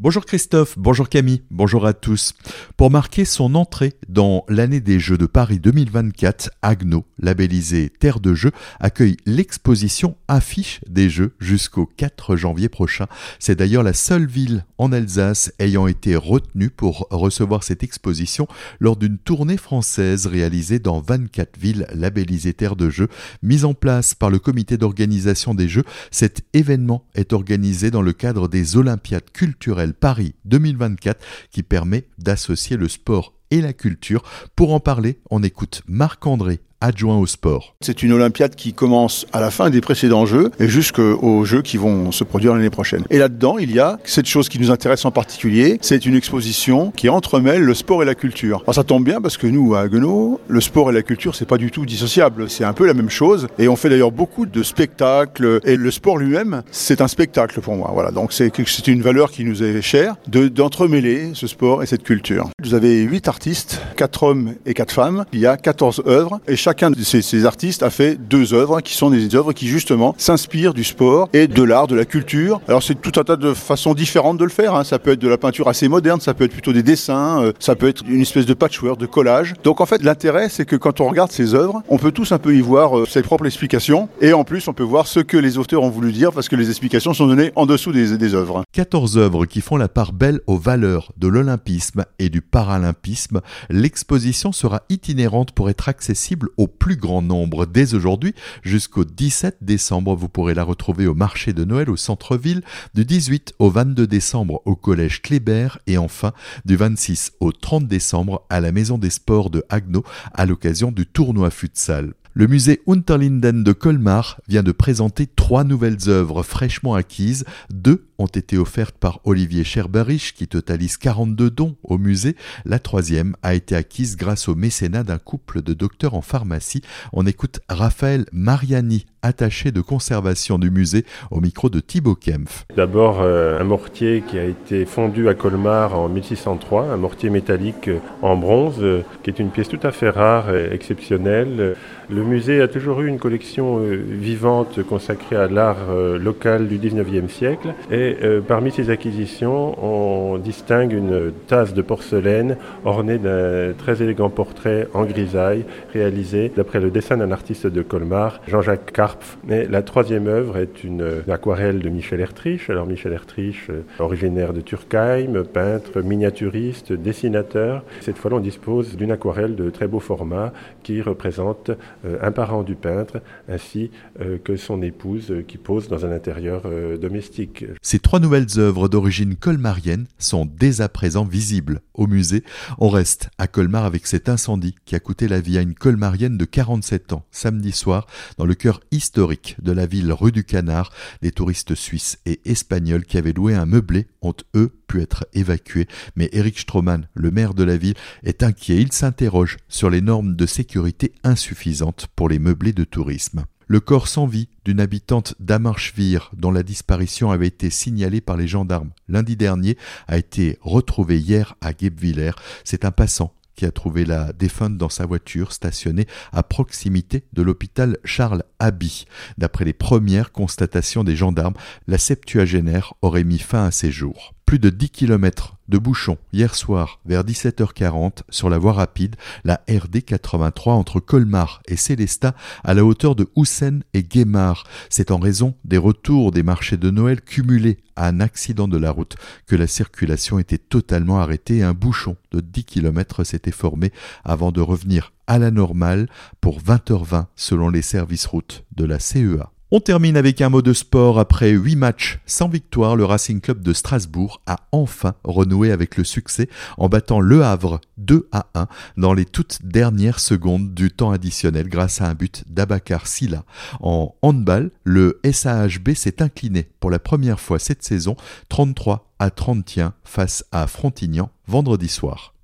Bonjour Christophe, bonjour Camille, bonjour à tous. Pour marquer son entrée dans l'année des Jeux de Paris 2024, Agno, labellisé Terre de Jeux, accueille l'exposition Affiche des Jeux jusqu'au 4 janvier prochain. C'est d'ailleurs la seule ville en Alsace ayant été retenue pour recevoir cette exposition lors d'une tournée française réalisée dans 24 villes labellisées Terre de Jeux. Mise en place par le comité d'organisation des Jeux, cet événement est organisé dans le cadre des Olympiades culturelles Paris 2024 qui permet d'associer le sport et la culture. Pour en parler, on écoute Marc-André adjoint au sport. C'est une Olympiade qui commence à la fin des précédents Jeux et jusqu'aux Jeux qui vont se produire l'année prochaine. Et là-dedans, il y a cette chose qui nous intéresse en particulier, c'est une exposition qui entremêle le sport et la culture. Alors ça tombe bien parce que nous, à Haguenau, le sport et la culture, c'est pas du tout dissociable. C'est un peu la même chose et on fait d'ailleurs beaucoup de spectacles et le sport lui-même, c'est un spectacle pour moi. Voilà, donc c'est une valeur qui nous est chère d'entremêler ce sport et cette culture. Vous avez huit artistes, quatre hommes et quatre femmes. Il y a 14 œuvres et chaque chacun de ces, artistes a fait deux œuvres qui sont des œuvres qui justement s'inspirent du sport et de l'art, de la culture. Alors c'est tout un tas de façons différentes de le faire. Hein. Ça peut être de la peinture assez moderne, ça peut être plutôt des dessins, euh, ça peut être une espèce de patchwork, de collage. Donc en fait l'intérêt c'est que quand on regarde ces œuvres, on peut tous un peu y voir euh, ses propres explications et en plus on peut voir ce que les auteurs ont voulu dire parce que les explications sont données en dessous des, des œuvres. 14 œuvres qui font la part belle aux valeurs de l'olympisme et du paralympisme. L'exposition sera itinérante pour être accessible au plus grand nombre dès aujourd'hui jusqu'au 17 décembre. Vous pourrez la retrouver au marché de Noël au centre-ville du 18 au 22 décembre au collège Kléber et enfin du 26 au 30 décembre à la maison des sports de Haguenau à l'occasion du tournoi futsal. Le musée Unterlinden de Colmar vient de présenter trois nouvelles œuvres fraîchement acquises. Deux ont été offertes par Olivier Scherberich qui totalise 42 dons au musée. La troisième a été acquise grâce au mécénat d'un couple de docteurs en pharmacie. On écoute Raphaël Mariani, attaché de conservation du musée, au micro de Thibaut Kempf. D'abord, euh, un mortier qui a été fondu à Colmar en 1603, un mortier métallique en bronze, euh, qui est une pièce tout à fait rare et exceptionnelle. Le musée a toujours eu une collection euh, vivante consacrée à l'art local du 19e siècle. Et parmi ces acquisitions, on distingue une tasse de porcelaine ornée d'un très élégant portrait en grisaille, réalisé d'après le dessin d'un artiste de Colmar, Jean-Jacques Carp mais la troisième œuvre est une, aquarelle de Michel Ertrich. Alors Michel Ertrich, euh, originaire de Turkheim, peintre, miniaturiste, dessinateur. Cette fois-là, on dispose d'une aquarelle de très beau format qui représente euh, un parent du peintre ainsi euh, que son épouse qui pose dans un intérieur domestique. Ces trois nouvelles œuvres d'origine colmarienne sont dès à présent visibles au musée. On reste à Colmar avec cet incendie qui a coûté la vie à une colmarienne de 47 ans samedi soir dans le cœur historique de la ville rue du Canard. Les touristes suisses et espagnols qui avaient loué un meublé ont, eux, pu être évacués. Mais Eric Stroman, le maire de la ville, est inquiet. Il s'interroge sur les normes de sécurité insuffisantes pour les meublés de tourisme. Le corps sans vie d'une habitante d'Amarschwir, dont la disparition avait été signalée par les gendarmes lundi dernier, a été retrouvé hier à Guebwiller. C'est un passant qui a trouvé la défunte dans sa voiture stationnée à proximité de l'hôpital Charles Abbey. D'après les premières constatations des gendarmes, la septuagénaire aurait mis fin à ses jours. Plus de 10 km de bouchons hier soir vers 17h40 sur la voie rapide, la RD 83 entre Colmar et Célestat à la hauteur de Houssen et Guémard. C'est en raison des retours des marchés de Noël cumulés à un accident de la route que la circulation était totalement arrêtée et un bouchon de 10 km s'était formé avant de revenir à la normale pour 20h20 selon les services routes de la CEA. On termine avec un mot de sport. Après huit matchs sans victoire, le Racing Club de Strasbourg a enfin renoué avec le succès en battant Le Havre 2 à 1 dans les toutes dernières secondes du temps additionnel grâce à un but d'Abakar Silla. En handball, le SAHB s'est incliné pour la première fois cette saison 33 à 31 face à Frontignan vendredi soir.